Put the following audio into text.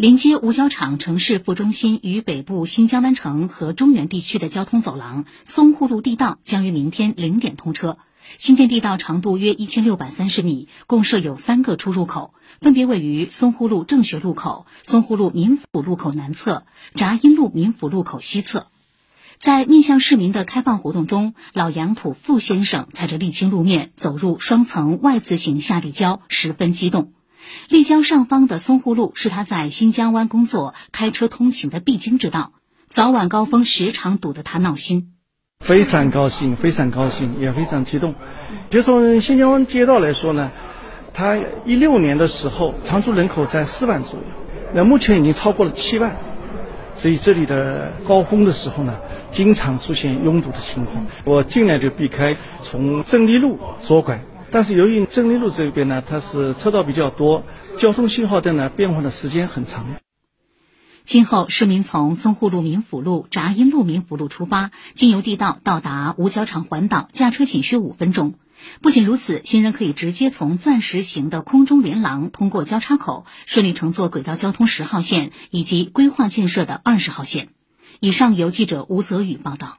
连接五角场城市副中心与北部新疆湾城和中原地区的交通走廊淞沪路地道将于明天零点通车。新建地道长度约一千六百三十米，共设有三个出入口，分别位于淞沪路正学路口、淞沪路民府路口南侧、闸阴路民府路口西侧。在面向市民的开放活动中，老杨浦傅先生踩着沥青路面走入双层 Y 字形下立交，十分激动。立交上方的淞沪路是他在新疆湾工作、开车通勤的必经之道，早晚高峰时常堵得他闹心。非常高兴，非常高兴，也非常激动。就从新疆湾街道来说呢，它一六年的时候常住人口在四万左右，那目前已经超过了七万，所以这里的高峰的时候呢，经常出现拥堵的情况。我尽量就避开从胜利路左拐。但是由于正立路这边呢，它是车道比较多，交通信号灯呢变换的时间很长。今后市民从淞沪路民府路、闸阴路民府路出发，经由地道到达五角场环岛，驾车仅需五分钟。不仅如此，行人可以直接从钻石形的空中连廊通过交叉口，顺利乘坐轨道交通十号线以及规划建设的二十号线。以上由记者吴泽宇报道。